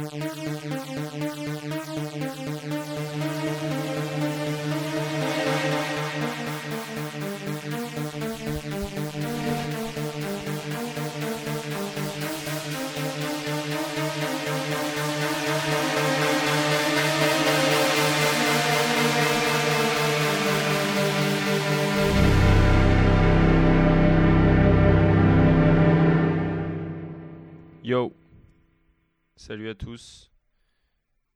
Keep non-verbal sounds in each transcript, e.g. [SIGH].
Thank you. Salut à tous.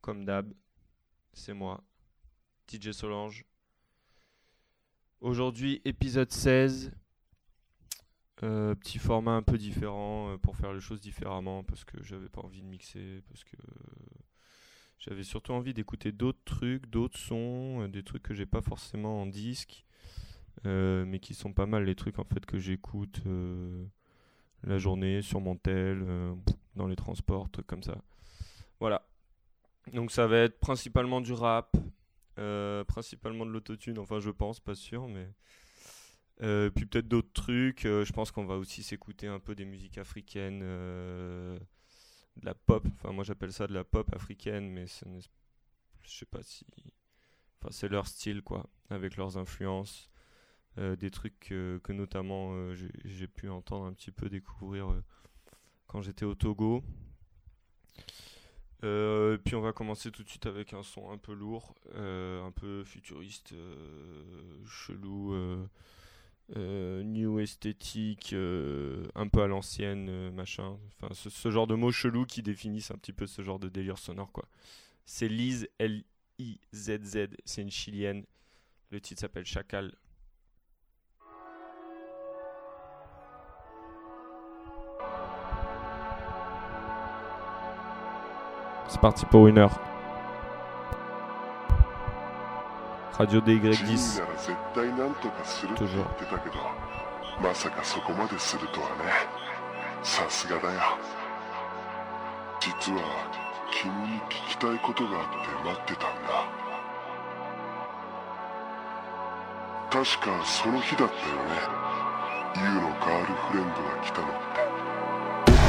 Comme d'hab, c'est moi, DJ Solange. Aujourd'hui, épisode 16. Euh, petit format un peu différent euh, pour faire les choses différemment parce que j'avais pas envie de mixer, parce que j'avais surtout envie d'écouter d'autres trucs, d'autres sons, euh, des trucs que j'ai pas forcément en disque, mais qui sont pas mal les trucs en fait que j'écoute la journée sur mon tel dans les transports, trucs comme ça. Voilà. Donc ça va être principalement du rap, euh, principalement de l'autotune, enfin je pense, pas sûr, mais... Euh, puis peut-être d'autres trucs, euh, je pense qu'on va aussi s'écouter un peu des musiques africaines, de la pop, enfin moi j'appelle ça de la pop africaine, mais n'est... je sais pas si... Enfin c'est leur style quoi, avec leurs influences, des trucs que notamment j'ai pu entendre un petit peu découvrir quand j'étais au Togo. Euh, puis on va commencer tout de suite avec un son un peu lourd, euh, un peu futuriste, euh, chelou, new esthétique, un peu à l'ancienne, machin. Enfin, ce, ce, genre de mots chelous qui définissent un petit peu ce genre de délire sonore, quoi. C'est Liz, L-I-Z-Z, c'est une chilienne. Le titre s'appelle Chacal, C'est parti pour une heure. Radio DY10. Toujours. まさかそこまでするとはねさすがだよ実は君に聞きたいことがあって待ってたんだ確かその日だったよね YOU のガールフレンドが来たのって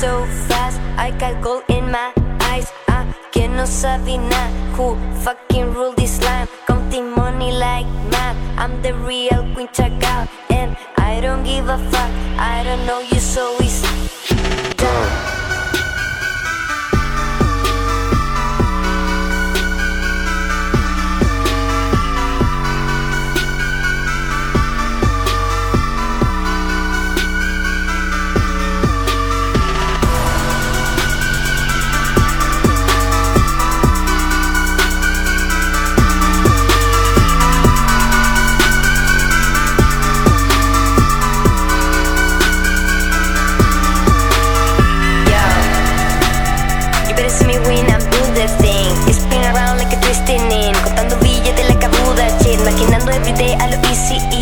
so fast. I got gold in my eyes. I que no sabina who fucking rule this line. Counting money like mad. I'm the real queen check out, and I don't give a fuck. I don't know you so easy. every day, I look easy.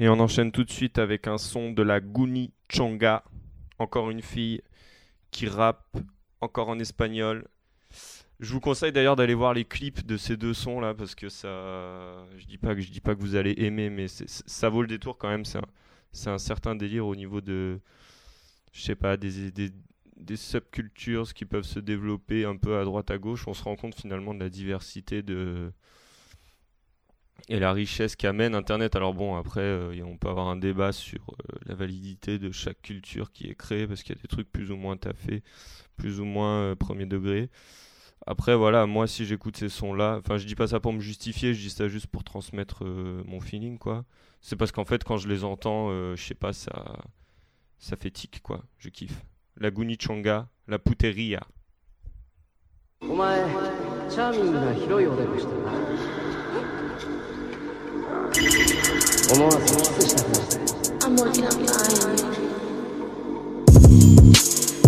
Et on enchaîne tout de suite avec un son de la Guni Chonga, encore une fille qui rappe, encore en espagnol. Je vous conseille d'ailleurs d'aller voir les clips de ces deux sons là parce que ça, je dis pas que je dis pas que vous allez aimer, mais ça vaut le détour quand même. C'est un, un, certain délire au niveau de, je sais pas, des, des, des subcultures qui peuvent se développer un peu à droite à gauche. On se rend compte finalement de la diversité de et la richesse qu'amène Internet. Alors bon, après, euh, on peut avoir un débat sur euh, la validité de chaque culture qui est créée, parce qu'il y a des trucs plus ou moins taffés, plus ou moins euh, premier degré. Après, voilà, moi, si j'écoute ces sons-là, enfin, je dis pas ça pour me justifier, je dis ça juste pour transmettre mon feeling, quoi. C'est parce qu'en fait, quand je les entends, je sais pas, ça, ça fait tic, quoi. Je kiffe. La Gunichanga, la Puteria.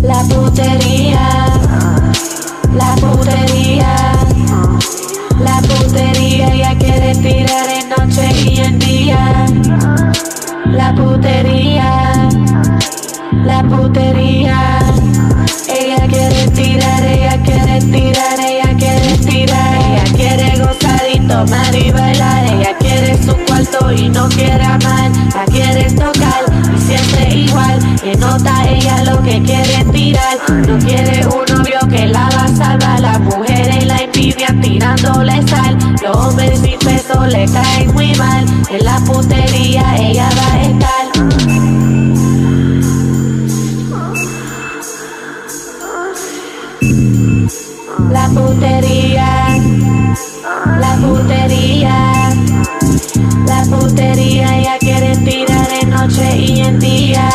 La putería, la putería, la putería ella quiere tirar en noche y en día. La putería, la putería, ella quiere tirar, ella quiere tirar, ella quiere tirar, ella quiere gozar y tomar y bailar, ella quiere y no quiere amar, la quieres tocar y siempre igual, que nota ella lo que quiere tirar, no quiere un novio que la va a salvar, las mujeres la envidian tirándole sal, los hombres sin peso le caen muy mal, en la putería ella va a estar. La putería, la putería la putería, ella quiere tirar en noche y en día.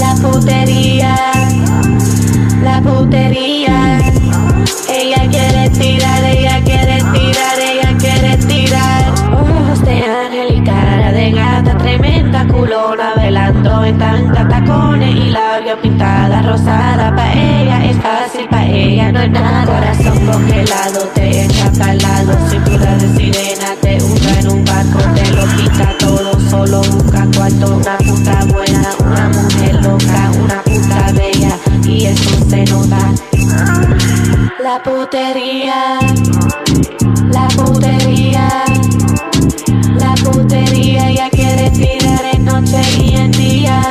La putería, la putería. Ella quiere tirar, ella quiere tirar, ella quiere tirar. Ojos de ángel y cara de gata, tremenda culona, velando en tanta tacones y labios pintada rosada. Para ella es fácil, para ella no es nada. Corazón congelado sin pura de sirena, te junta en un barco Te lo quita todo, solo busca cuarto Una puta buena, una mujer loca Una puta bella, y eso se nota La putería La putería La putería ya quiere tirar en noche y en día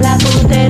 La putería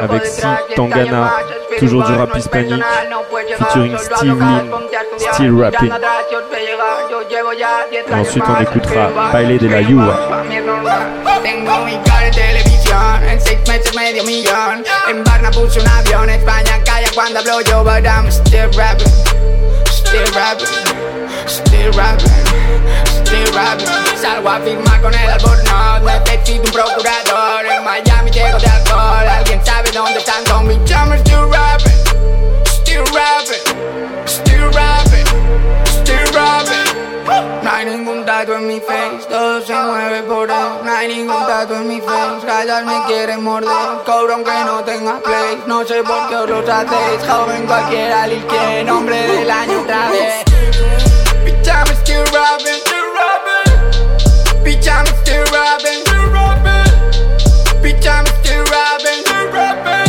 avec Si Tangana, toujours du rap hispanique, featuring Steve Lin, Still Rapping. Et ensuite, on écoutera Baile de la Yuva. Tengo mi cara en televisión, en seis meses medio millón. En Barna puse un avión, España calla cuando hablo yo, but I'm still rapping, still rapping, still rapping. Salgo a firmar con el albornoz Necesito un procurador En Miami llego de alcohol Alguien sabe dónde están con mis chambers Still rapping Still rapping Still rapping Still rapping No hay ningún dato en mi face Todo se mueve por él No hay ningún dato en mi face Callar me quieren morder Cobro aunque no tenga play No sé por qué os los hacéis Joven cualquiera al que Nombre del año otra vez Bitch still rapping Bitch, I'm still robbing. Still robbing. Bitch, I'm still robbing. Still robbing.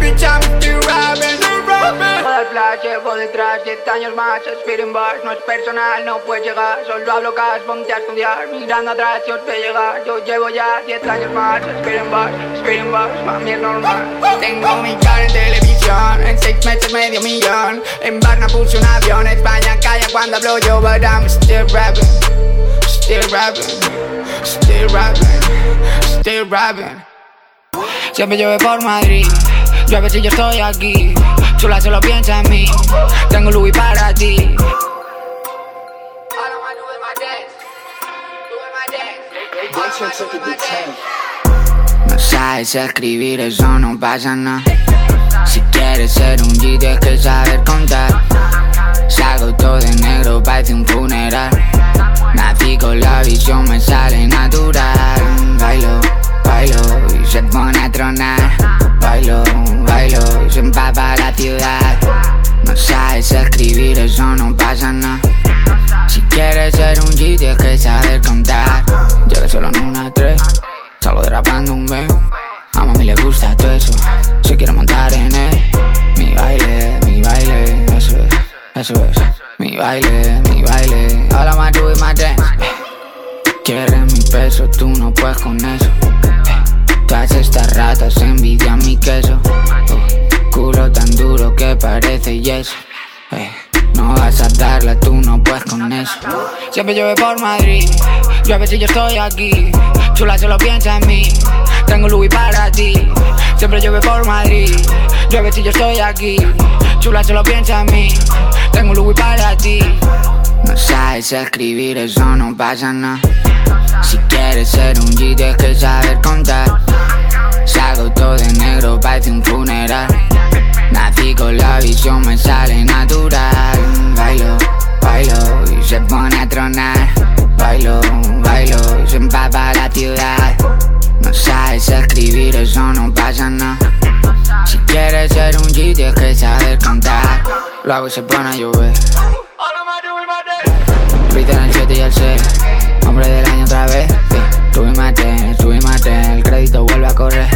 Bitch, I'm still robbing. Still robbing. flash, llevo detrás, 10 años más, Spirit bars, no es personal, no puedes llegar, solo hablo cash, ponte a estudiar, mirando atrás, yo te llegar, yo llevo ya 10 años más, Spirit bars, Spirit bars, mami es normal. Oh, oh, Tengo oh. mi cara en televisión, en 6 meses medio millón, en Barna puse un avión, España calla cuando hablo yo, but I'm still rapping. Still rapping, still rapping, still rapping. Siempre llueve por Madrid. Yo a veces yo estoy aquí. Chula solo piensa en mí. Tengo Louis para ti. No sabes escribir, eso no pasa nada. Si quieres ser un G tienes que saber contar Salgo todo de negro, parece un funeral Nací con la visión, me sale natural Bailo baile, mi baile. All más my do is my dance. Quieres mi peso, tú no puedes con eso. Eh, haces estas ratas envidian mi queso. Oh, culo tan duro que parece yeso. Eh, no vas a darla, tú no puedes con eso. Siempre llueve por Madrid, yo a veces yo estoy aquí. Chula solo piensa en mí, tengo Louis para ti. Siempre llueve por Madrid, yo si yo estoy aquí. Chula solo piensa en mí, tengo Louis para ti. No sabes escribir, eso no pasa nada. Si quieres ser un G, tienes que saber contar. Salgo todo de negro, parece un funeral. Nací con la visión, me sale natural. Bailo, bailo y se pone a tronar. Bailo, bailo y se empapa la ciudad. No sabes escribir, eso no pasa nada. Si quieres ser un G, tienes que saber contar. Lo hago y se pone a llover. Viste en el 7 y el 6. Hombre del año otra vez. tuve Tú y mate, tú y mate. El crédito vuelve a correr.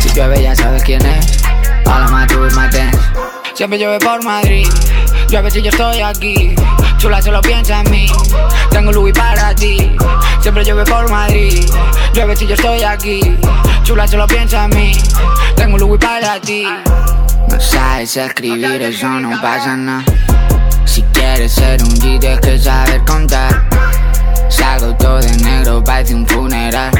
Si llueve ya sabes quién es. Paloma, tú y mate. Siempre llueve por Madrid. Llueve si yo estoy aquí. Chula lo piensa en mí. Tengo Louis para ti. Siempre llueve por Madrid. Llueve si yo estoy aquí. Chula solo piensa en mí. Tengo Louis para ti. No sabes escribir, eso no pasa nada. Si quieres ser un G, tienes que saber contar. Salgo todo de negro, parece un funeral.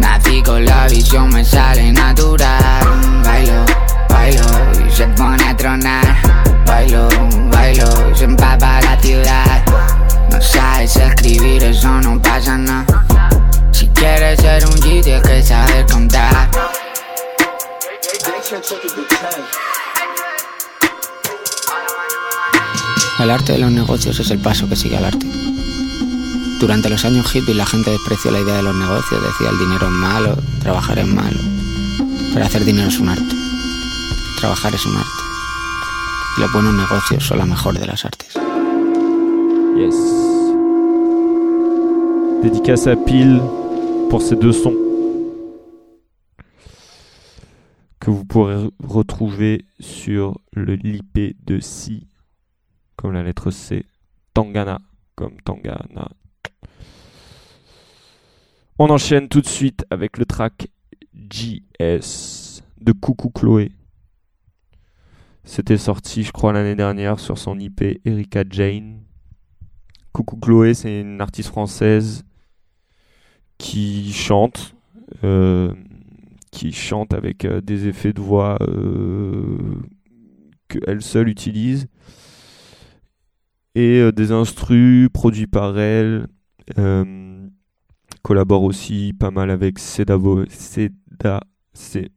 Nací con la visión, me sale natural. Bailo, bailo y se pone a tronar. Bailo, bailo y se empapa la ciudad. No sabes escribir, eso no pasa nada. Si quieres ser un G, tienes que saber contar. El arte de los negocios es el paso que sigue al arte. Durante los años y la gente despreció la idea de los negocios, decía el dinero es malo, trabajar es malo. Pero hacer dinero es un arte. Trabajar es un arte. Y los buenos negocios son la mejor de las artes. Yes. a Pile pour ces deux vous pourrez retrouver sur le de Si, comme la lettre C, Tangana, comme Tangana. On enchaîne tout de suite avec le track JS de Coucou Chloé. C'était sorti, je crois, l'année dernière sur son IP Erika Jane. Coucou Chloé, c'est une artiste française qui chante. Euh, qui chante avec euh, des effets de voix euh, qu'elle seule utilise et euh, des instrus produits par elle. collabore aussi pas mal avec Seda, c'est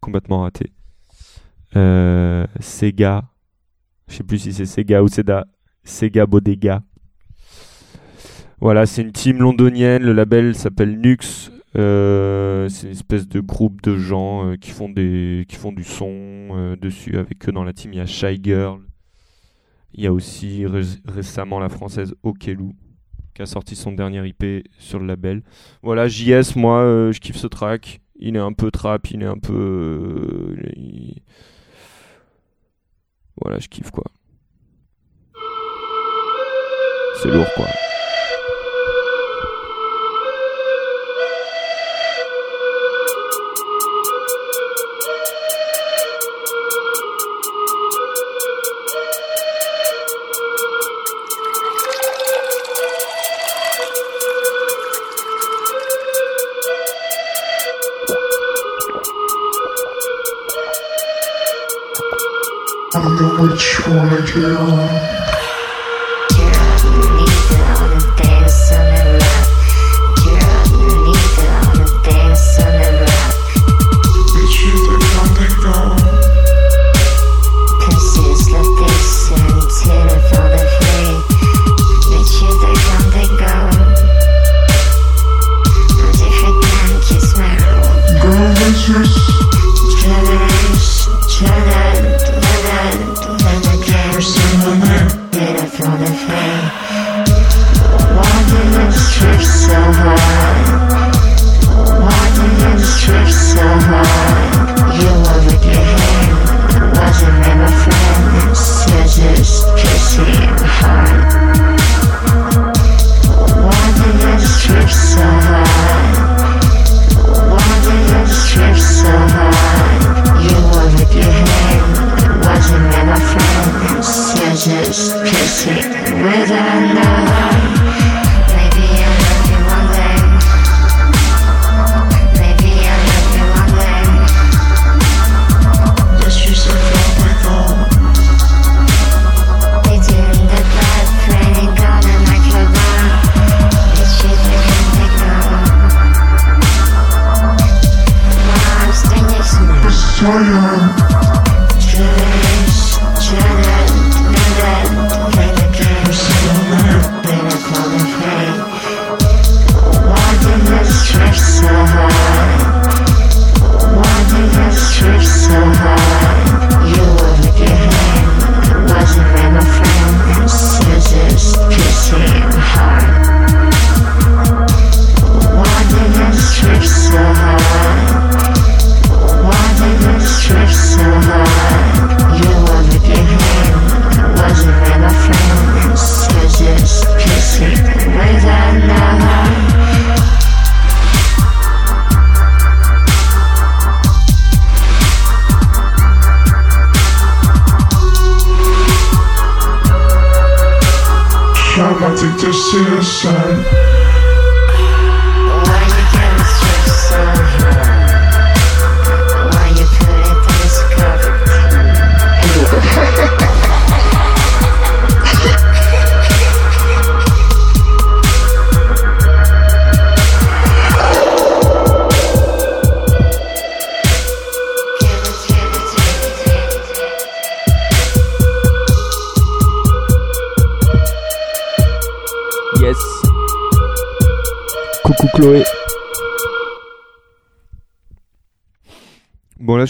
complètement raté. Sega, je sais plus si c'est Sega ou Seda, Sega Bodega. Voilà, c'est une team londonienne. Le label s'appelle Nux. Euh, c'est une espèce de groupe de gens euh, qui, font des, qui font du son euh, dessus. Avec eux dans la team, il y a Shy Girl. Il y a aussi récemment la française Okelou qui a sorti son dernier IP sur le label. Voilà, JS, moi, je kiffe ce track. Il est un peu trap, il est un peu. Voilà, je kiffe quoi. C'est lourd quoi. i don't know the witch woman to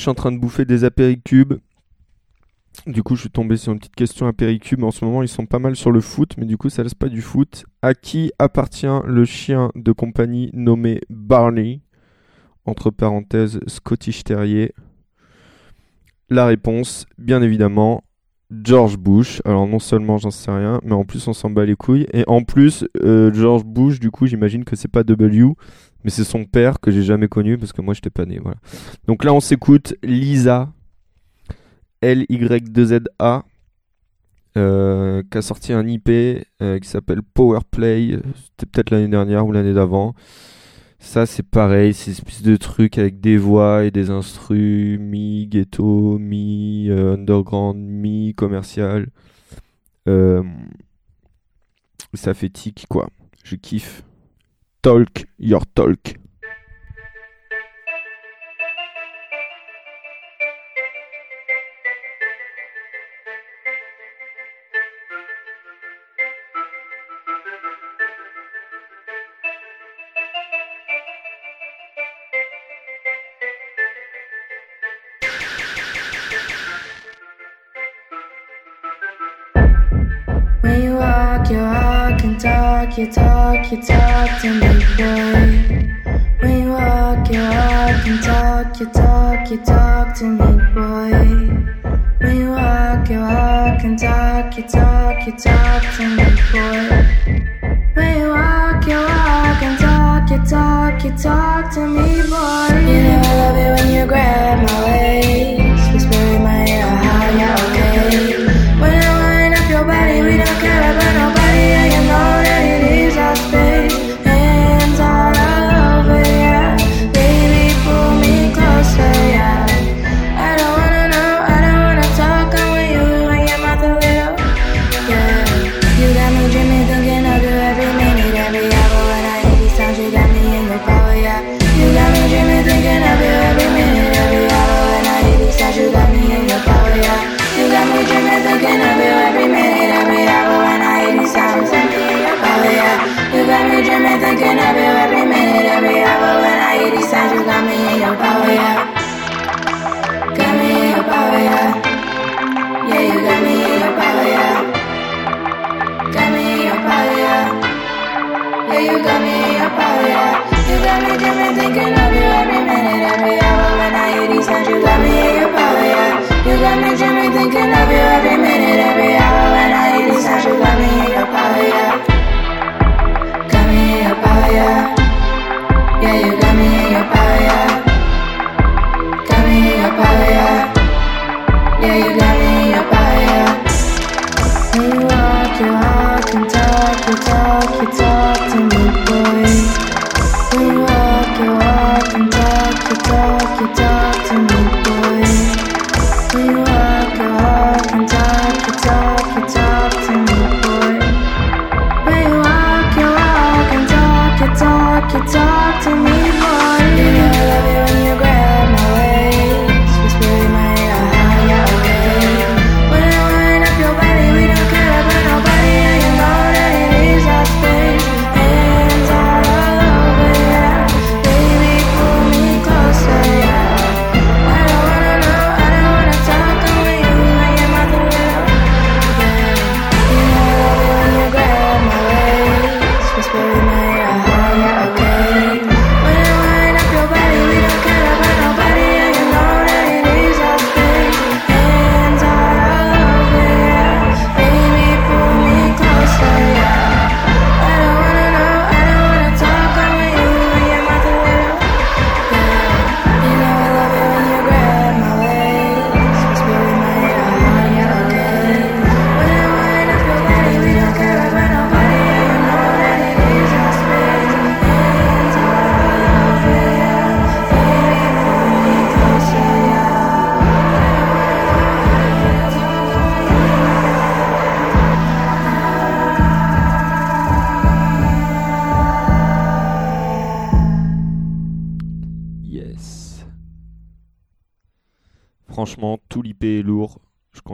en train de bouffer des apéricubes. Du coup, je suis tombé sur une petite question apéricube. En ce moment, ils sont pas mal sur le foot, mais du coup, ça laisse pas du foot. À qui appartient le chien de compagnie nommé Barney Entre parenthèses, Scottish Terrier. La réponse, bien évidemment, George Bush. Alors non seulement j'en sais rien, mais en plus on s'en bat les couilles. Et en plus, euh, George Bush, du coup, j'imagine que c'est pas W, mais c'est son père que j'ai jamais connu parce que moi j'étais pas né. Voilà. Donc là on s'écoute Lisa L-Y-2-Z-A euh, qui a sorti un IP euh, qui s'appelle Power Play, c'était peut-être l'année dernière ou l'année d'avant. Ça c'est pareil, c'est une espèce de truc avec des voix et des instruments, mi ghetto, mi euh, underground, mi commercial. ça fait tic quoi, je kiffe. Talk Your Talk. you talk, you talk to me, boy. When you walk, you walk and talk, you talk, you talk to me, boy. When you walk, you walk and talk, you talk, you talk to me, boy. When you walk, you walk and talk, you talk, you talk to me, boy. You know I love it when you grab my thinking of you every minute, every hour when I hear these sounds. You got me in your power, yeah. Got me in your power, yeah. Yeah, you got me in your power, yeah. Got me in your power, yeah. Yeah, you got me in your power, yeah. You got me dreaming, thinking of you every minute, every hour when I hear these sounds. You got me in your power, yeah. You got me dreaming, thinking of you every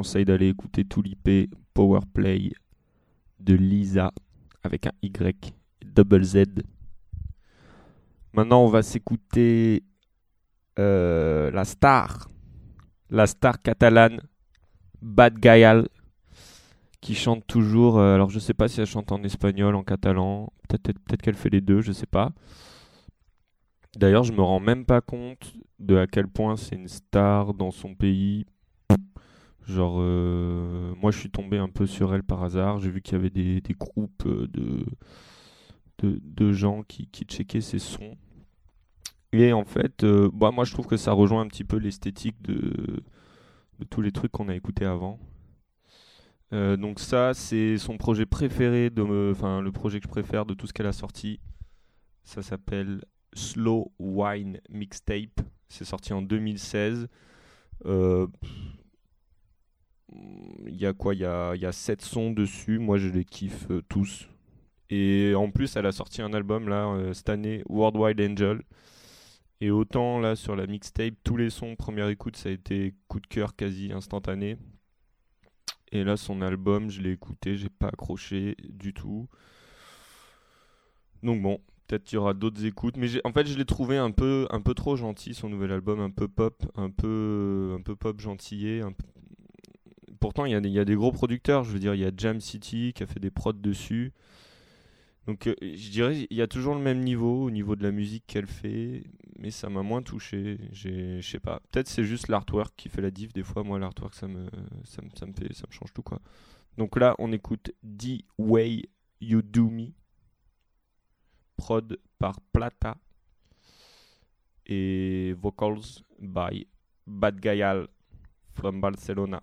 conseille d'aller écouter Power Play de Lisa avec un Y double Z. Maintenant, on va s'écouter euh, la star, la star catalane Bad Gayal qui chante toujours. Euh, alors, je sais pas si elle chante en espagnol, en catalan, peut-être qu'elle fait les deux, je sais pas. D'ailleurs, je me rends même pas compte de à quel point c'est une star dans son pays Genre, euh, moi je suis tombé un peu sur elle par hasard. J'ai vu qu'il y avait des, groupes euh, de, de, gens qui, qui checkaient ses sons. Et en fait, euh, bah, moi je trouve que ça rejoint un petit peu l'esthétique de, de tous les trucs qu'on a écoutés avant. donc ça, c'est son projet préféré, enfin le projet que je préfère de tout ce qu'elle a sorti. Ça s'appelle Slow Wine Mixtape. C'est sorti en 2016. Euh, il y a quoi Il y a, 7 sons dessus. Moi, je les kiffe euh, tous. Et en plus, elle a sorti un album là euh, cette année, Worldwide Angel. Et autant là sur la mixtape, tous les sons, première écoute, ça a été coup de cœur quasi instantané. Et là, son album, je l'ai écouté, j'ai pas accroché du tout. Donc bon, peut-être qu'il y aura d'autres écoutes. Mais en fait, je l'ai trouvé un peu, un peu trop gentil, son nouvel album, un peu pop, un peu, un peu pop gentillé, un pourtant, il y, a des gros producteurs. Je veux dire, il y a Jam City qui a fait des prods dessus. Donc, euh, je dirais, il y a toujours le même niveau au niveau de la musique qu'elle fait, mais ça m'a moins touché. Je sais pas. Peut-être c'est juste l'artwork qui fait la diff. Des fois, moi, l'artwork, ça me, ça, me, fait, ça me change tout quoi. Donc là, on écoute The Way You Do Me, prod par Plata et vocals by Bad Gayal from Barcelona.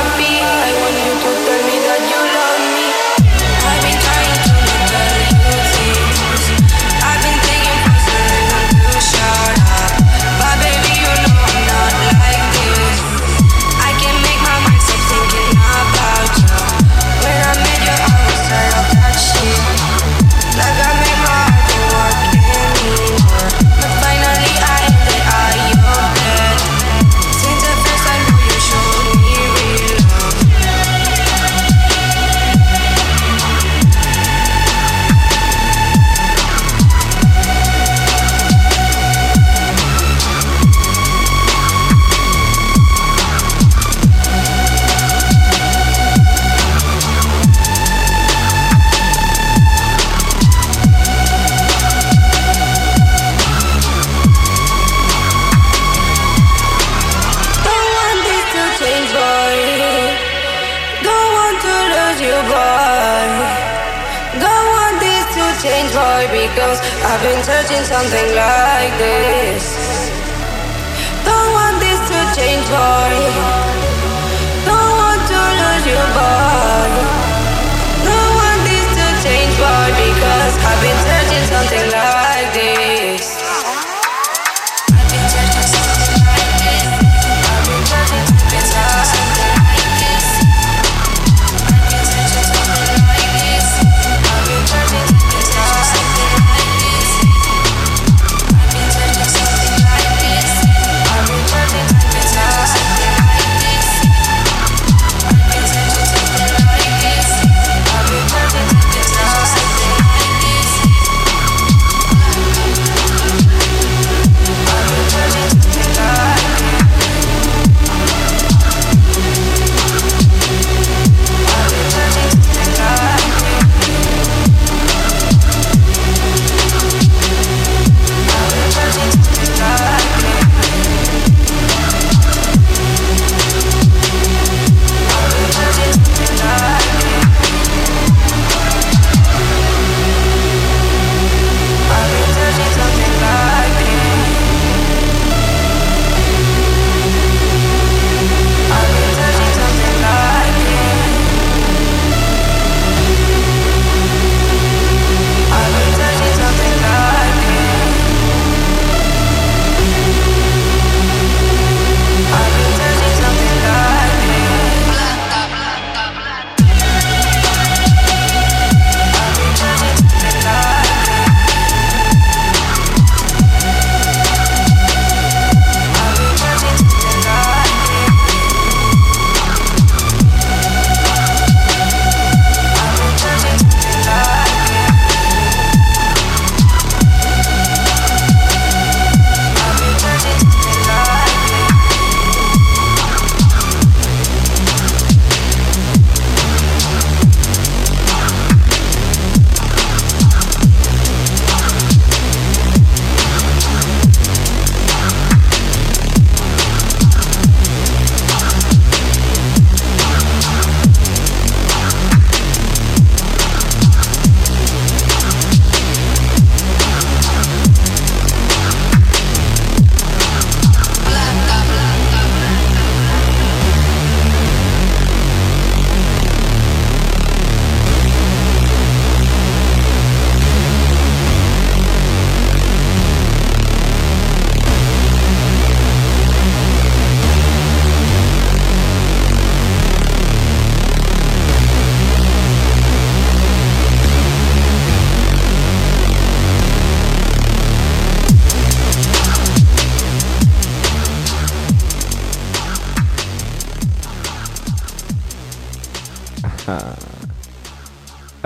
I've been searching something like this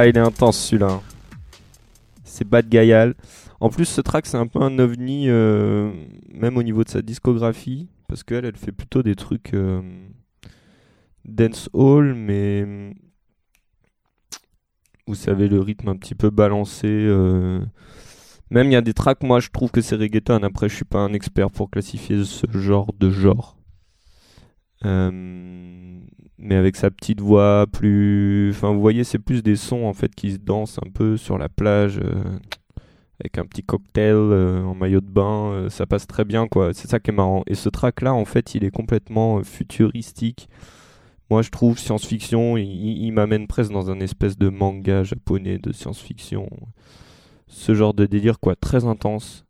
Ah, il est intense celui-là. C'est Bad Gayal. En plus, ce track, c'est un peu un ovni, euh, même au niveau de sa discographie, parce qu'elle, elle fait plutôt des trucs euh, dancehall dance hall, mais vous savez, le rythme un petit peu balancé. Euh. Même il y a des tracks, moi je trouve que c'est reggaeton. Après, je suis pas un expert pour classifier ce genre de genre. Euh, mais avec sa petite voix plus... Enfin, vous voyez, c'est plus des sons en fait qui se dansent un peu sur la plage, euh, avec un petit cocktail euh, en maillot de bain. ça passe très bien, quoi. C'est ça qui est marrant. Et ce track-là, en fait, il est complètement futuristique. Moi, je trouve science-fiction, il, m'amène presque dans un espèce de manga japonais de science-fiction. Ce genre de délire, quoi, très intense.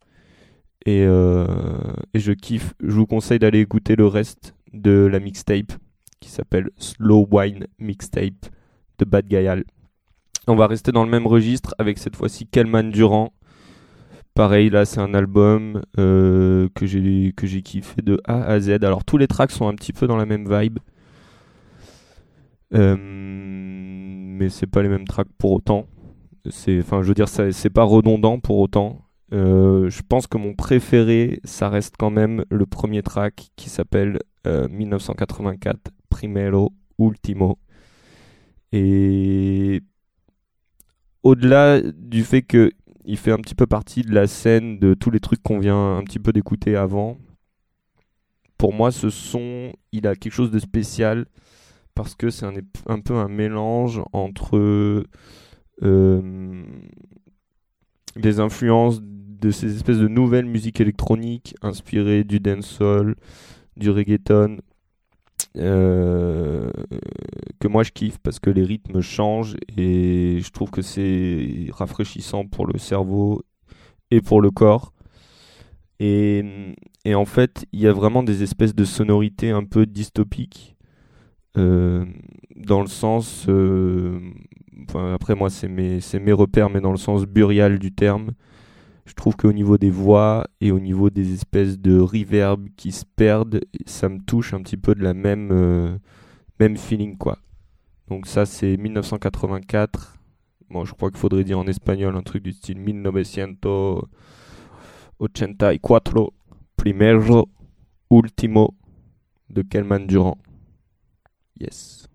Et, et je kiffe. Je vous conseille d'aller écouter le reste de la mixtape qui s'appelle Slow Wine Mixtape de Bad Al On va rester dans le même registre avec cette fois-ci Kelman Durand. Pareil, là, c'est un album euh, que j'ai kiffé de A à Z. Alors tous les tracks sont un petit peu dans la même vibe, euh, mais c'est pas les mêmes tracks pour autant. C'est, enfin, je veux dire, c'est pas redondant pour autant. Euh, je pense que mon préféré, ça reste quand même le premier track qui s'appelle 1984, euh, Primero, Ultimo. Et au-delà du fait qu'il fait un petit peu partie de la scène de tous les trucs qu'on vient un petit peu d'écouter avant, pour moi ce son, il a quelque chose de spécial parce que c'est un, un, peu un mélange entre euh, des influences de ces espèces de nouvelles musiques électroniques inspirées du dancehall, du reggaeton euh, que moi je kiffe parce que les rythmes changent et je trouve que c'est rafraîchissant pour le cerveau et pour le corps. Et, en fait, il y a vraiment des espèces de sonorités un peu dystopiques euh, dans le sens. Euh, après, moi, c'est mes repères, mais dans le sens burial du terme. Je trouve qu'au niveau des voix et au niveau des espèces de reverb qui se perdent, ça me touche un petit peu de la même, euh, même feeling quoi. Donc ça c'est 1984. Bon, je crois qu'il faudrait dire en espagnol un truc du style 1984, primero, ultimo de Kelman Durand. Yes.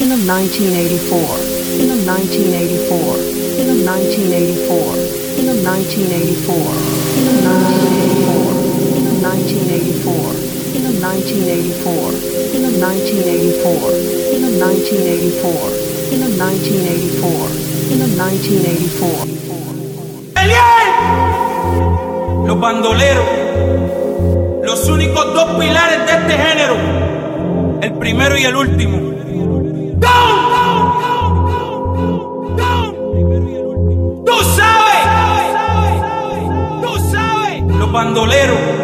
In 1984, in 1984. 1984. In 1984. In 1984. In 1984. In 1984. In 1984. In 1984. In 1984. ¡Eliel! Los bandoleros, los únicos dos pilares de este género, el primero y el último. ¡Go! bandolero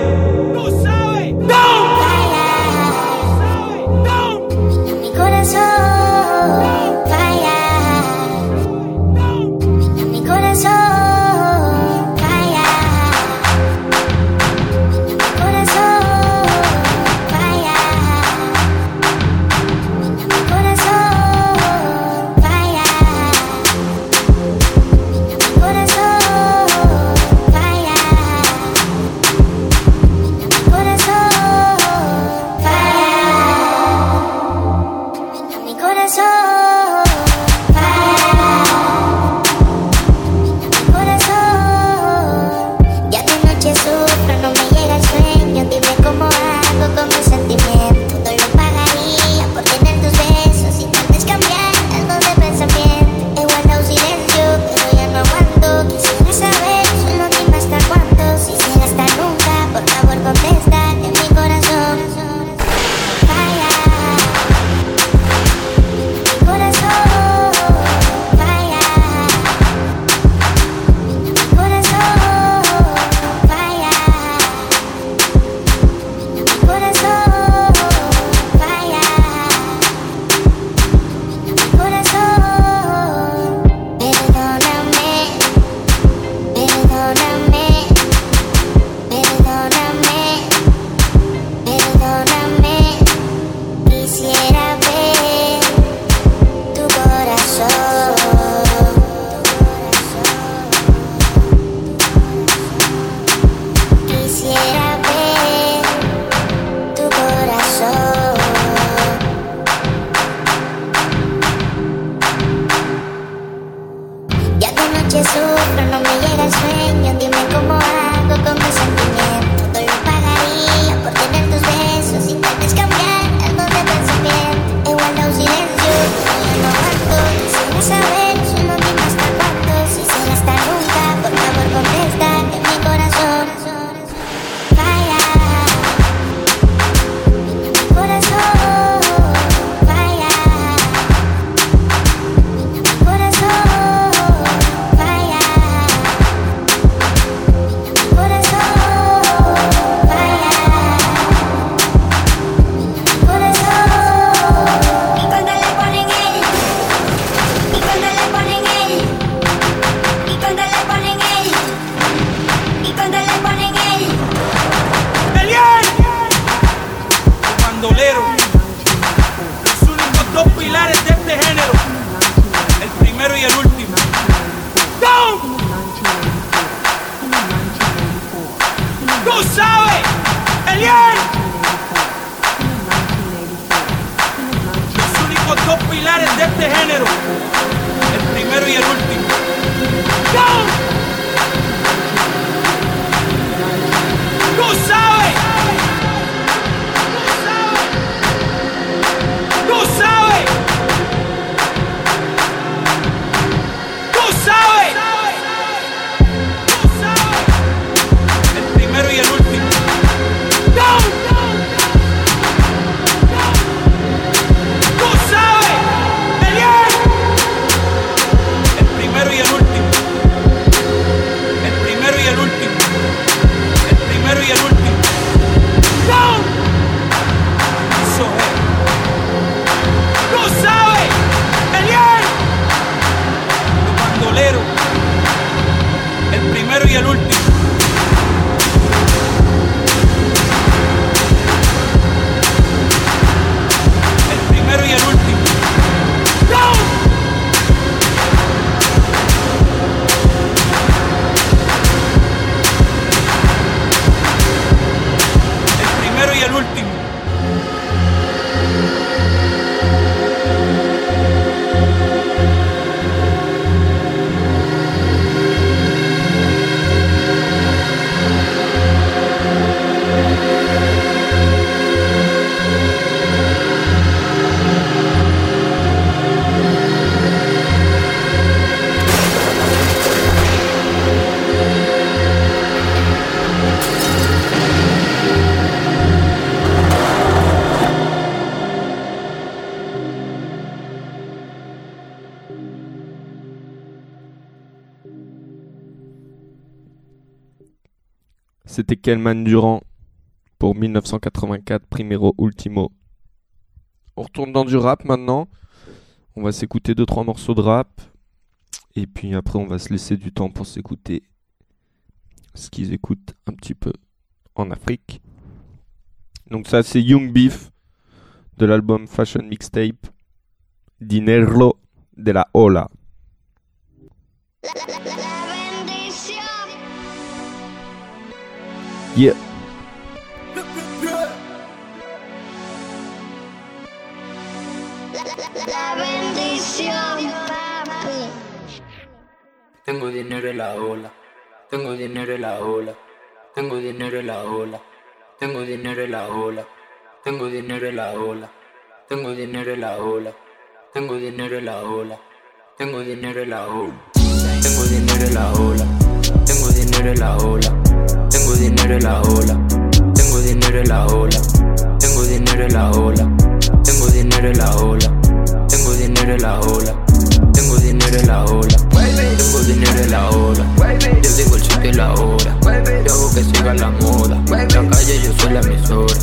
C'était Kelman Durand pour 1984 Primero Ultimo. On retourne dans du rap maintenant. On va s'écouter 2-3 morceaux de rap. Et puis après, on va se laisser du temps pour s'écouter ce qu'ils écoutent un petit peu en Afrique. Donc, ça, c'est Young Beef de l'album Fashion Mixtape Dinerlo de la Ola. La, bendición, Tengo dinero en la ola, tengo dinero en la ola, tengo dinero en la ola, tengo dinero en la ola, tengo dinero en la ola, tengo dinero en la ola, tengo dinero en la ola, tengo dinero en la ola, tengo dinero en la ola, tengo dinero en la ola. Tengo dinero en la ola, tengo dinero en la ola, tengo dinero en la ola, tengo dinero en la ola, tengo dinero en la ola, tengo dinero en la ola, tengo dinero en la ola, yo digo el sitio la hora, yo hago que siga la moda, en la calle yo soy la emisora,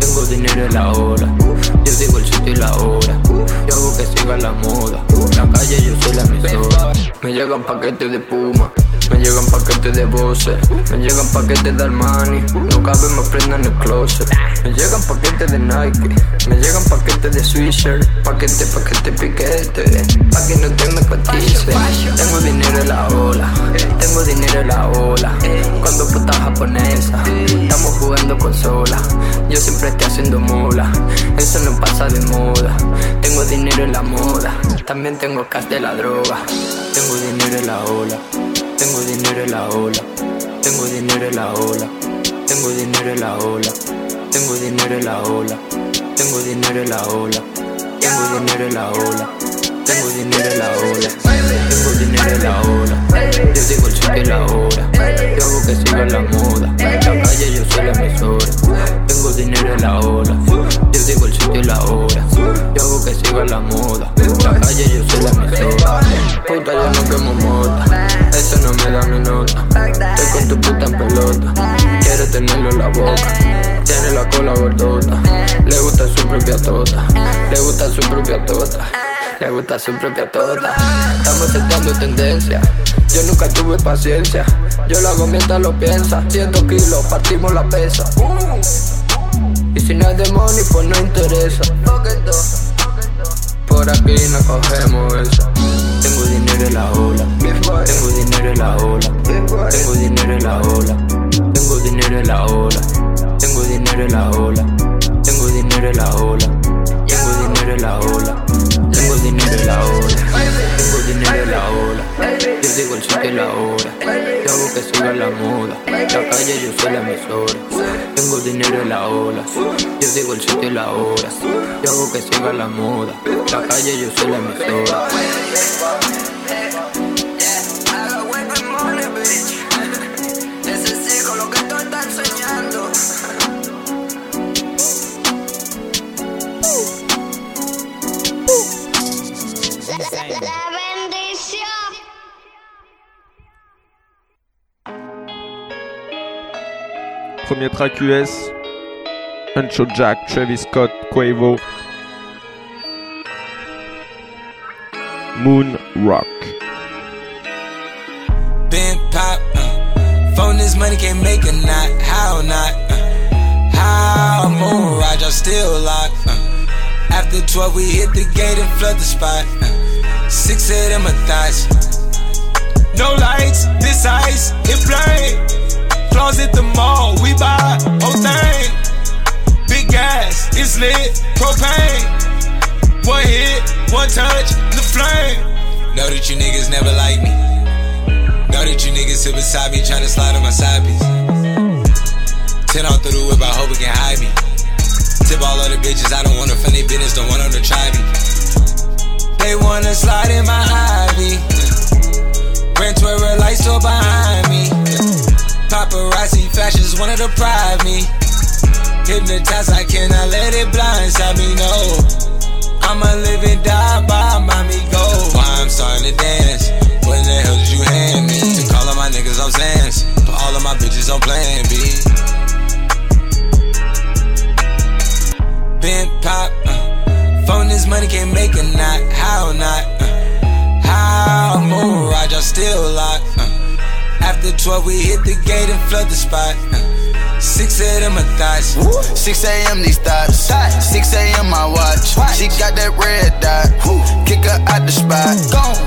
tengo dinero en la ola, yo digo el sitio la hora, yo hago que siga la moda. En La calle yo soy la emisora. Me llegan paquetes de puma, me llegan paquetes de voces, me llegan paquetes de Armani, no cabe más prendas en el closet. Me llegan paquetes de Nike, me llegan paquetes de Swisher, paquete, paquete, piquete, pa' que no te me Tengo dinero en la ola, tengo dinero en la ola, cuando puta japonesa, estamos jugando consola, yo siempre estoy haciendo mola eso no pasa de moda, tengo dinero en la moda. También tengo cas de la droga. Tengo dinero en la ola. Tengo dinero en la ola. Tengo dinero en la ola. Tengo dinero en la ola. Tengo dinero en la ola. Tengo dinero en la ola. Tengo dinero en la ola. Tengo dinero en la ola. Tengo dinero en la ola. Yo digo el que la hora. Yo hago que siga la moda. En la calle yo soy la emisora tengo dinero en la hora. Yo digo el sitio y la hora. Yo hago que siga la moda. La calle yo soy la mejor. Puta, yo no quemo mota. Eso no me da mi nota. Estoy con tu puta en pelota. Quiero tenerlo en la boca. Tiene la cola gordota. Le gusta su propia tota. Le gusta su propia tota. Le gusta su propia tota. Estamos sentando tendencia. Yo nunca tuve paciencia. Yo lo hago mientras lo piensa. 100 kilos, partimos la pesa. Y si no hay de money, pues no interesa. Por aquí no cogemos eso. Tengo dinero en la ola. Tengo dinero en la ola. Tengo dinero en la ola. Tengo dinero en la ola. Tengo dinero en la ola. Tengo dinero en la ola. Tengo dinero en la ola. Tengo dinero en la ola. Tengo dinero en la ola. Yo digo el sitio y la hora. Yo hago que siga la moda. La calle yo soy la emisora. Tengo dinero en la ola. Yo digo el sitio y la hora. Yo hago que siga la moda. La calle yo soy la emisora. la, la, la, soñando. Premier track US. Uncho Jack, Travis Scott, Quavo. Moon Rock. Been pop, uh, phone this money can't make a knot. How not? Uh, how moon still locked. Uh, after 12, we hit the gate and flood the spot. Uh, six of them No lights, this ice, it blind. Close at the mall, we buy whole thing. Big gas, it's lit, propane. One hit, one touch, the flame. Know that you niggas never like me. Know that you niggas sit beside me trying to slide on my side piece. Ten off through the whip, I hope it can hide me. Tip all of the bitches, I don't want to offend their business, don't want them to try me. They wanna slide in my Ivy. Ran where a light store behind me. Paparazzi fashions wanna deprive me. Hypnotized, I cannot let it blindside me, no. I'ma live and die by mommy gold. Why I'm starting to dance? When the hell did you hand me? To call all my niggas on Zans, put all of my bitches on Plan B. been pop. Uh. Phone this money can't make a knot. How not? Uh. How? Moonride, I all still locked the 12, we hit the gate and flood the spot. [LAUGHS] 6 a.m. my thoughts. 6 a.m. these thoughts. 6 a.m. my watch. She got that red dot. Kick her out the spot.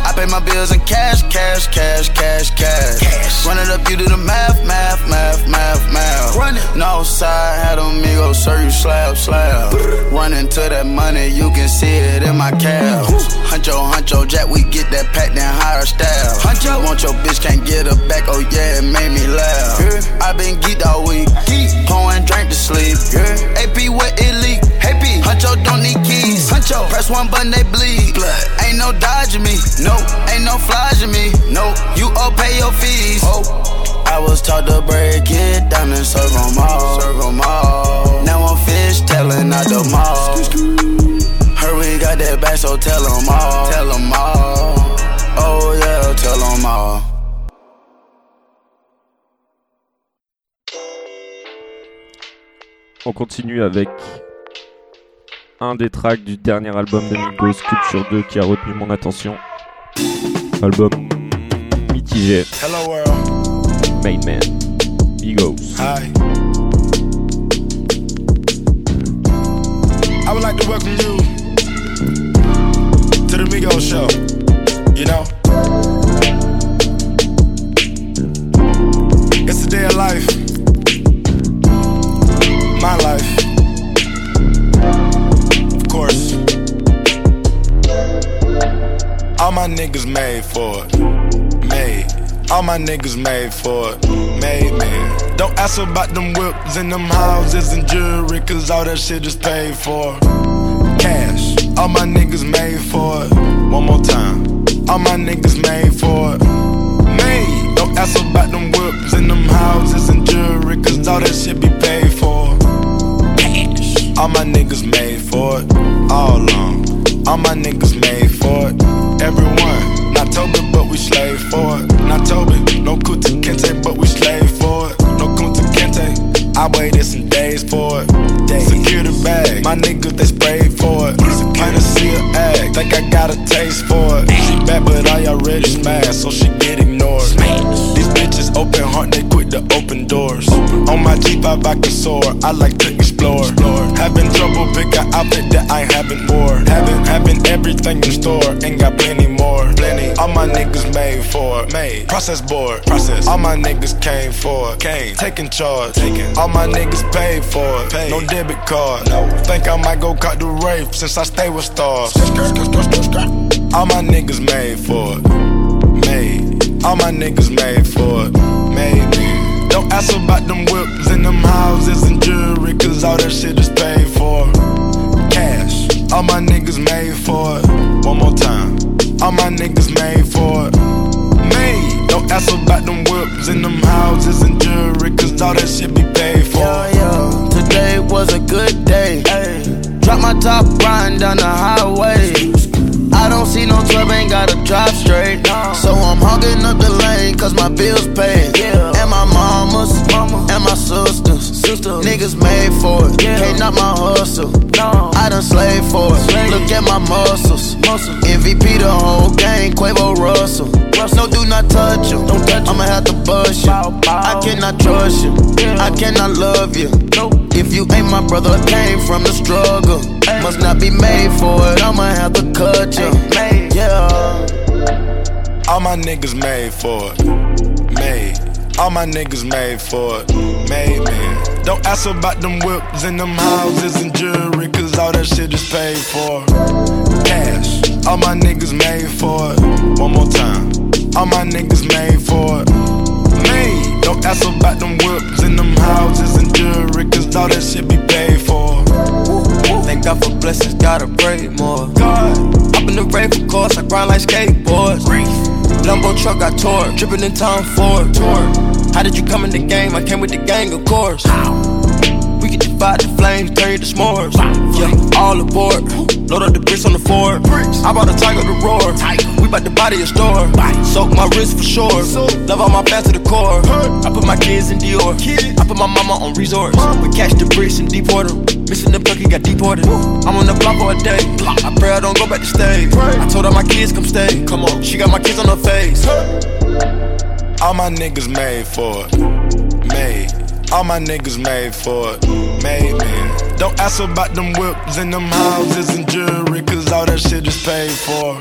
I pay my bills in cash, cash, cash, cash, cash. Run it up, you do the math, math, math, math, math. Run it. No side, had go sir, you slap, slap. Run into that money, you can see it in my calves yo, Jack, we get that pack, then higher style. Huncho, want your bitch, can't get her back, oh yeah, it made me laugh. Yeah. I been geeked all week, geek. pouring drink to sleep. Yeah. AP, what it leak? Hey, P, Huncho don't need keys. Huncho, press one button, they bleed. Blood. Ain't no dodging me, no. Ain't no flying me, no. You all pay your fees. Oh. I was taught to break it down and serve them all. Serve them all. Now I'm fish telling out the mall. we got that back, so tell them all. Tell them all. Oh yeah, tell them all. On continue avec un des tracks du dernier album de Migos d'Amigos, sur 2, qui a retenu mon attention. Album mitigé. Hello world. Main Man. Migos. Hi. I would like to welcome you. to the Migos show, you know? It's a day of life, my life, of course. All my niggas made for it, made. All my niggas made for it, made, man. Don't ask about them whips and them houses and jewelry, cause all that shit is paid for cash. All my niggas made for it. One more time. All my niggas made for it. Made. Don't ask about them whips and them houses and jewelry, cause all that shit be paid for. Cash. All my niggas made for it. All along. All my niggas made for it. Everyone. Not Toby, but we slave for it. Not Toby. No Kuta Kente, but we slave for it. No Kunta Kente. I waited some days for it days. Secure the bag, my niggas they sprayed for it. Kinda see her act, think I got a taste for it. She bad, but I already smashed, so she get ignored. These bitches open heart, they quit the open doors. On my Jeep, I back to soar. I like to explore. explore. Having trouble pick an outfit that I haven't wore. Having having everything in store Ain't got plenty more. Plenty. All my niggas made for it. made. Process board. Process. All my niggas came for it. Came. Taking charge. Taking. All my niggas paid for it. Paid. No debit card. No. Think I might go cut the rave since I stay with stars. All my niggas made for it. Made. All my niggas made for it. Made. Ask about them whips and them houses and jewelry, cause all that shit is paid for. Cash, all my niggas made for it. One more time, all my niggas made for it. Made, don't ask about them whips and them houses and jewelry, cause all that shit be paid for. Yo, yo, today was a good day. Ay. Drop my top, riding down the highway. I don't see no 12, ain't gotta drive straight. So I'm hogging up the lane, cause my bills paid. And my mama's, and my sister's. Niggas made for it, can't knock my hustle. I done slaved for it, look at my muscles. MVP the whole gang, Quavo Russell. No, do not touch him. I'ma have to bust you. I cannot trust you, I cannot love you. If you ain't my brother, came from the struggle. Must not be made for it, I'ma have to cut you. Yeah. All my niggas made for it. Made. All my niggas made for it. Made, man. Don't ask about them whips and them houses and jewelry, cause all that shit is paid for. Cash. All my niggas made for it. One more time. All my niggas made for it. Made. Don't ask about them whips and them houses and jewelry all this shit be paid for. Thank God for blessings, gotta pray more. God, up in the rave, of course, I grind like skateboards. Lumbo truck, I tore, dripping in time for Tour. How did you come in the game? I came with the gang, of course. We can divide the flames, carry the s'mores. Yeah, all aboard. Load up the bricks on the floor. I bought a tiger to roar. We bout to body a store. Soak my wrist for sure. Love all my fans to the core. I put my kids in Dior. I put my mama on resorts. We catch the bricks and deport them. Missing the bucket, got deported. I'm on the block for a day. I pray I don't go back to stay. I told her my kids come stay. Come on, she got my kids on her face. All my niggas made for it. Made. All my niggas made for it, made me. Don't ask about them whips and them houses and jewelry, cause all that shit is paid for.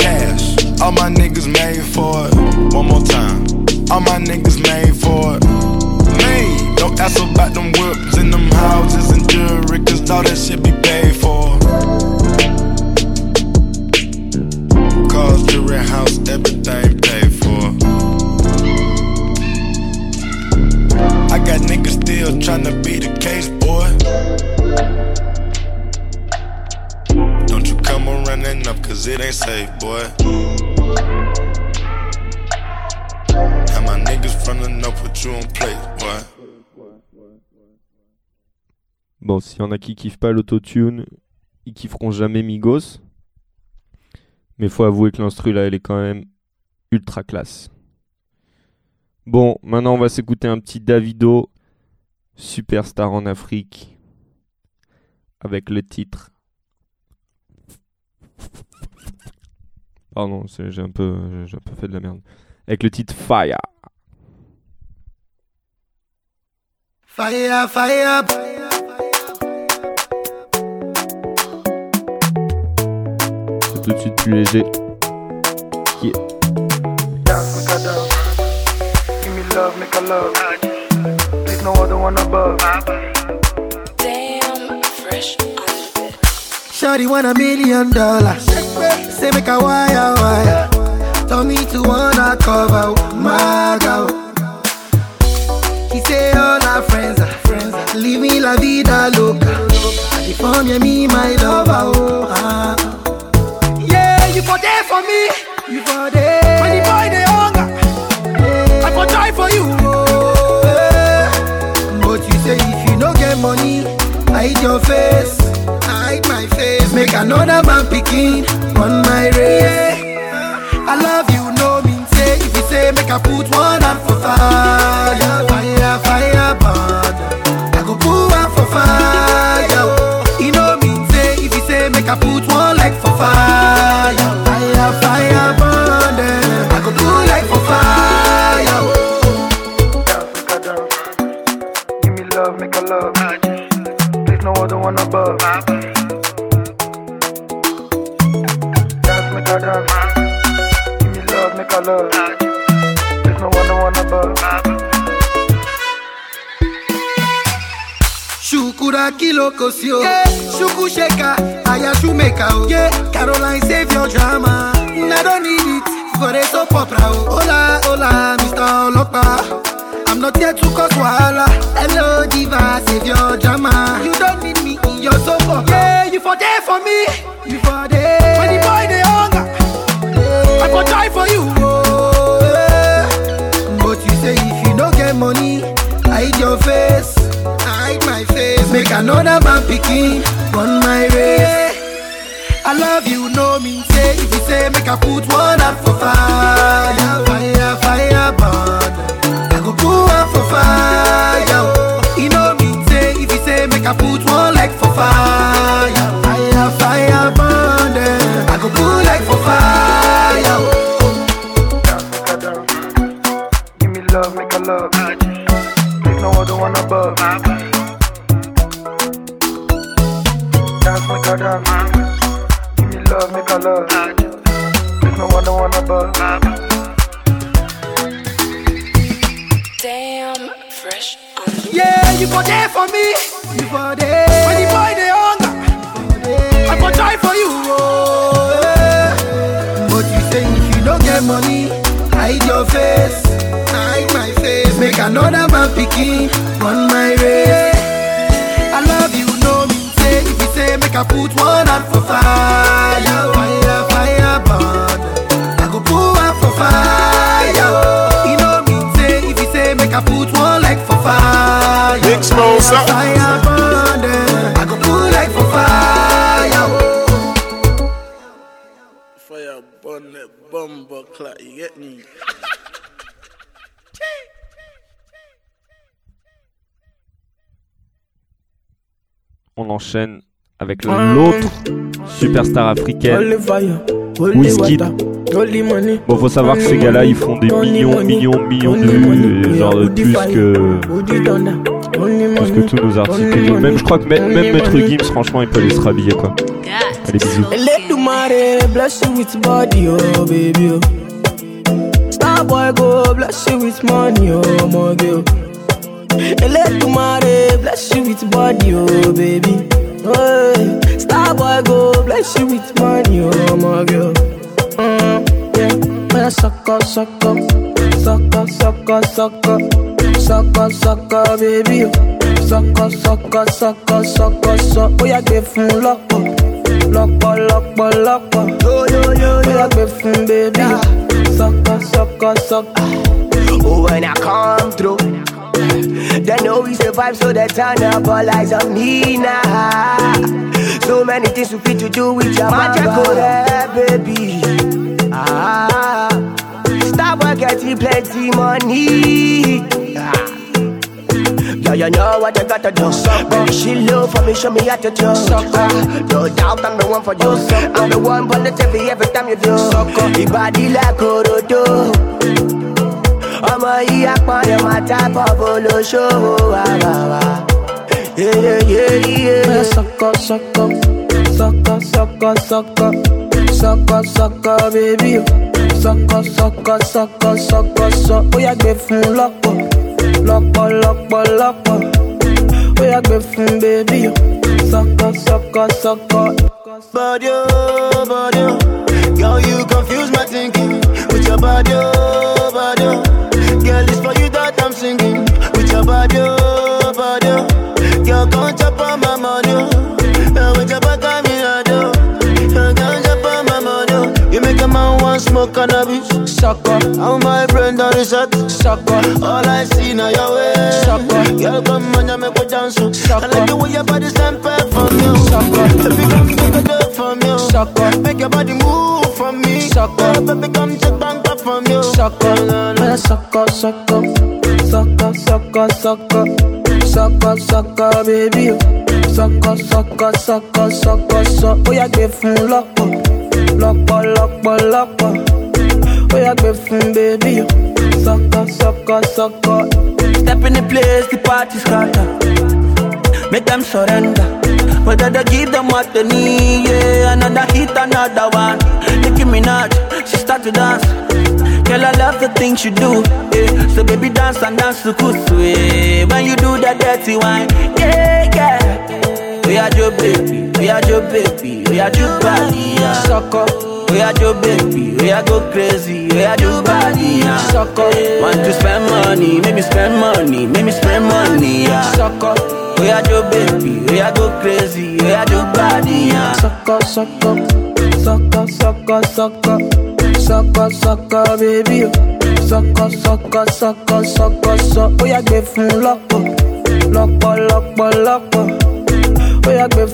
Cash, all my niggas made for it. One more time, all my niggas made for it. Made, don't ask about them whips and them houses and jewelry, cause all that shit be paid for. Cause jewelry house, everything paid I got niggas still tryna be the case, boy. Don't you come running up, cause it ain't safe, boy. And my niggas running up, put you on plate, boy. Bon, s'il y en a qui kiffent pas l'autotune, ils kifferont jamais Migos. Mais faut avouer que l'instru là, elle est quand même ultra classe. Bon, maintenant on va s'écouter un petit Davido, superstar en Afrique, avec le titre. Pardon, j'ai un, peu, un fait de la merde. Avec le titre Fire. Fire, fire, fire. C'est tout de suite plus léger. Yeah. make a love. There's no other one above. Damn, fresh. Shorty want a million dollars. Say make a wire wire. Tell me to wanna cover my girl. He say all our friends are friends. Leave me la vida loca. I deform me my lover. Oh, ah. Yeah, you for there for me. You for there. When the boy they for die for you. Oh, but you say if you no get money, hide your face. hide my face. Make another man picking on my race. I love you, no mean say. If you say make I put one hand for fire, fire, fire, burn. I go put one for fire. You know mean say. If you say make I put one Negosio, yeah. Shuku Sheka, Shumeka, oh. yeah. Caroline, save your drama. I don't need it for a soap opera. Oh. Hola, hola, Mr. Olopa. I'm not here to cause wahala. Hello, diva, save your drama. You don't need me in your soap opera. Yeah, you for there for me. You I put one out for Star africaine Whisky. Bon, faut savoir que ces gars-là, ils font des millions, millions, millions de vues, genre plus que plus que tous nos artistes. Même, je crois que même, même Maître Gims, franchement, il peut aller se rhabiller, quoi. Allez, bisous. Oh, oh. go bless you with money, oh my girl. bless you with body, oh baby. Hey, star boy go bless you with money, oh my girl. Mm, yeah, man, suck up, suck up, suck up, baby. Suck up, suck up, suck suck Oh yeah, give him luck up, luck up, luck up, luck up. Yo yo yeah, give him baby. Suck up, suck Oh when I come through. They know we survive, so they turn up all eyes on me now. So many things we fit to do with your magical oh, yeah, baby. Ah, stop getting plenty money. Yeah, you know what you gotta do. Baby, she love for me, show me how to do. Sucker. No doubt I'm the one for you. Sucker. I'm the one for the TV every time you do. Sucker. Your body like Orodo ọmọ yìí apọ̀ dem a type of olóṣòwò àwàwà. Sọkọ sọkọ sọkọ sọkọ sọkọ sọkọ sọkọ bébí o sọkọ sọkọ sọkọ sọkọ sọ ó yà gbé fún lọ́pọ̀ lọ́pọ̀ lọ́pọ̀ lọ́pọ̀ ó yà gbé fún bébí o sọkọ sọkọ sọkọ. Body oh body oh. girl you confuse my thinking with your body oh body oh. Girl, it's for you that I'm singing. With your body, oh, body. Oh. Girl, come chop on my money. Now oh. With your back, I'm in a door. Girl, come chop on my money. You make a man want smoke cannabis. Sucker. I'm my friend on the set. Sucker. All I see now your way. Sucker. Girl, come on, you make me dance. Sucker. I like the way your body stand perform you. Sucker. Baby, come take a dip from you. Sucker. Make your body move for me. Sucker. Baby, come sucker, me sucker, sucker, sucker, sucker, sucker, sucker, sucker, baby. Sucker, sucker, sucker, sucker, sucker. Ó yá gbé fún lọ́pọ̀, lọ́pọ̀, lọ́pọ̀, lọ́pọ̀. Ó yá gbé fún baby. Sucker, sucker, sucker. Step in the place, the party scatter. Make them surrender. Whether they give them what they need, yeah. Another hit, another one. Nicki Minaj, she start to dance. Girl, I love the things you do. Yeah. So baby, dance and dance to kusu. Yeah. When you do that dirty wine, yeah, yeah. We are your baby, we are your baby, we are your body, yeah. We are your baby, we are go crazy, we are your body, yeah. Want to spend money, make me spend money, make me spend money, yeah. We are your baby, we are go crazy, we are your body, yeah. Suck up, suck up, Sucker, sucker, baby bébí sucker, sucker, sucker, sucker, oh yeah, o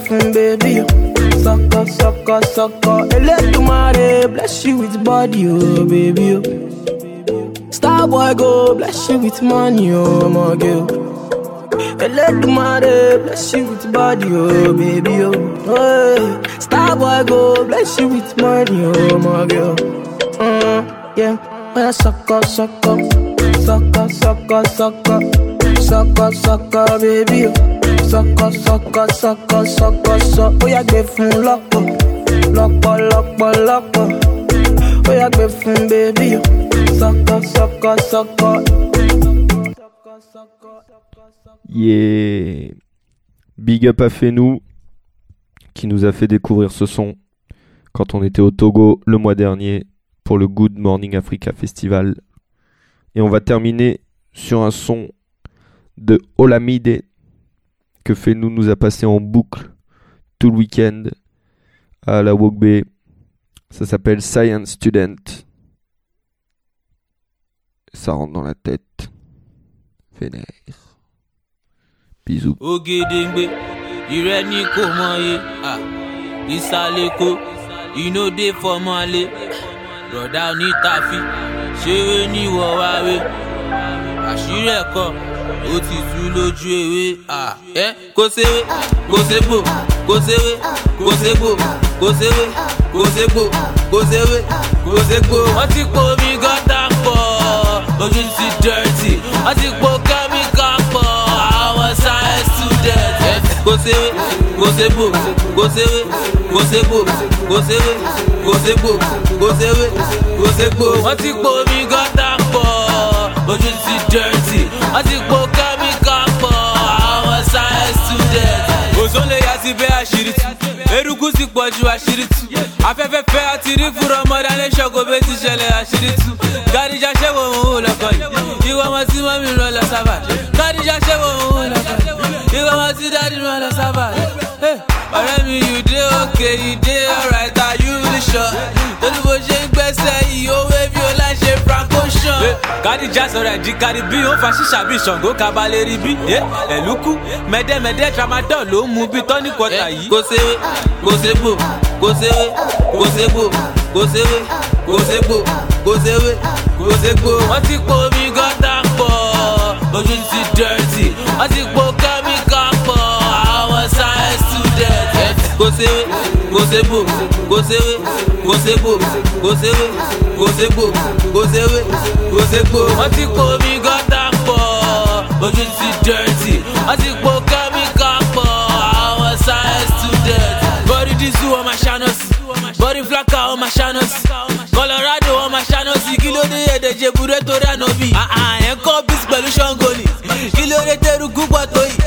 sọkọ sọkọ sọkọ Elédùmarè bless you with body oh, baby o oh. star boy go bless you with money oh, my girl. Elédùmarè bless you with body, oh baby, oh. Hey. Star boy go bless you with money, oh my girl. Mm, yeah, baby. Yeah. Big up à Fenou qui nous a fait découvrir ce son quand on était au Togo le mois dernier pour le Good Morning Africa Festival. Et on va terminer sur un son de Olamide que Fenou nous a passé en boucle tout le week-end à la Wokbe. Ça s'appelle Science Student. Ça rentre dans la tête. Vénère. Bisous. rọ̀dá onítafi ṣeré níwọ̀ wáwé àṣírí ẹ̀kọ́ ó ti tú lójú ewé ẹ kó ṣeré kó ṣègbò kó ṣeré kó ṣègbò kó ṣeré kó ṣègbò kó ṣeré kó ṣègbò. wọ́n ti po omi gọ́tà pọ̀ ojú ti dẹ́rẹ́tì wọ́n ti po kẹ́míkà pọ̀ àwọn sáyẹ́nsì dẹ̀. kó ṣeré kó ṣègbò kó ṣeré kó ṣègbò kò ṣeré kò ṣègbò kò ṣeré kò ṣègbò. wọ́n ti po omi gọ́tà pọ̀ ojú ti dẹ́rẹ́tì wọ́n ti po kẹ́míkà pọ̀ àwọn science student. òṣòlè yà ti bẹ́ àṣírí tù eruku ti pọ̀ ju àṣírí tù afẹ́fẹ́ fẹ́ àti rí fúnra ọmọdé ṣọ́kò bẹ́ẹ̀ ti ṣẹlẹ̀ àṣírí tù gàdíjà ṣẹ́wọ̀n òun lọ́kọ̀ yìí ìwọ ọmọ tí mọ́mí ń lọ lọ sábà gàdíjà ṣẹ́wọ̀n òun lọ́kọ̀ yìí ìwọ ọmọ tí dáàdì okay you dey alright ṣọ lórí bó ṣe ń gbẹ́sẹ̀ ìhòòhè bí ó láṣẹ franco ṣan. kádìjà sọ̀rọ̀ ẹ̀jì kárí bí ó fa ṣíṣà bí ṣàngó kabalẹ̀ rí bí ẹ̀lúkú mẹ́dẹ́mẹ́dẹ́ tramadol ló ń mu bí tọ́ní kọta yìí. kò séwé kò ségbò kò séwé kò ségbò kò séwé kò ségbò kò séwé kò ségbò. wọ́n ti po omi gọ́tà pọ̀ ojú ti dẹ́rẹ́tì wọ́n ti po kẹ́míkà pọ̀ àwọn sáyẹ́nsì student. kò séwé kò ségbò. Gosewe, Gosebo, Gosewe, Gosebo, Gosewe, Gosebo. Wọ́n ti kó mi gọ́tà pọ̀, ojú ti dẹ̀rẹ̀tì. Wọ́n ti po kẹ́míkà pọ̀, àwọn science student. Bọ́dí dísú ọmọ ṣáná bọ́dí flaka ọmọ ṣanọsì colorado ọmọ ṣanọsì kí ló dé èdè jẹbùrẹ torí ànábì ẹ̀ńkọ́ bísí pẹ̀lú ṣọ́ngọ ni kí ló dé tẹ̀rù kú tó yìí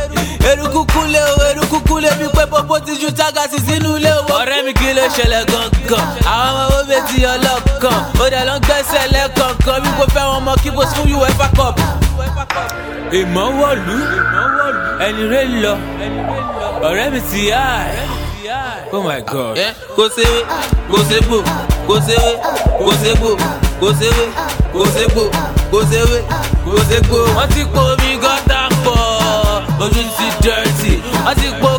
eruku kúnlẹ̀ o eruku kúnlẹ̀ bí pé pọ́pọ́ ti ju tágàsì sínú ilé mi kí ló ṣẹlẹ̀ gangan àwọn ọmọ owó bẹ́ẹ̀ ti ọlọ́kan ó ló ń gbẹ́sẹ̀ lẹ́kọ̀ọ̀kan bí kò fẹ́ wọn mọ kí bó fún uefa cup. ìmọ̀wọ́lú ẹni rẹ̀ lọ ọ̀rẹ́ mi ti yá ẹ̀ oh my god. Eh, kò séwé kò sébò kò séwé kò sébò kò séwé kò sébò kò séwé kò sébò. wọ́n ti pò mí gọ́tà pọ̀ ojú ti dẹ́rẹ́tì wọ́n ti pò.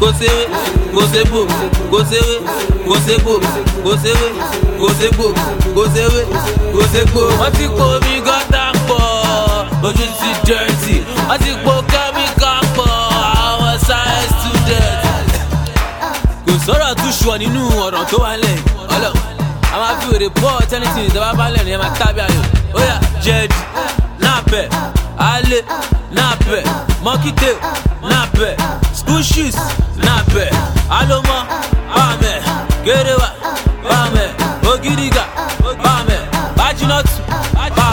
gosewe gosebo gosewe gosebo gosewe gosebo gosewe gosebo. wọ́n ti kó omi gọ́tà pọ̀ ojú ti dẹ́rẹ́tì wọ́n ti kó kẹ́míkà pọ̀ àwọn science student. kò sọ̀rọ̀ tún ṣùọ́ nínú ọ̀ràn tó wà lẹ̀ ọlọ́ a máa fi wèrè pọ̀ tẹ́lifíṣìn ìjọba bá lẹ̀ ní ẹ̀ máa tábí ayò ó yà jẹ́ẹ̀dì náà bẹ̀. Allez, nappe, manquité, nappe, squishus, nappe, aloma, bame, gerewa, bame, ogiriga, bame, bajinot, ah. bame.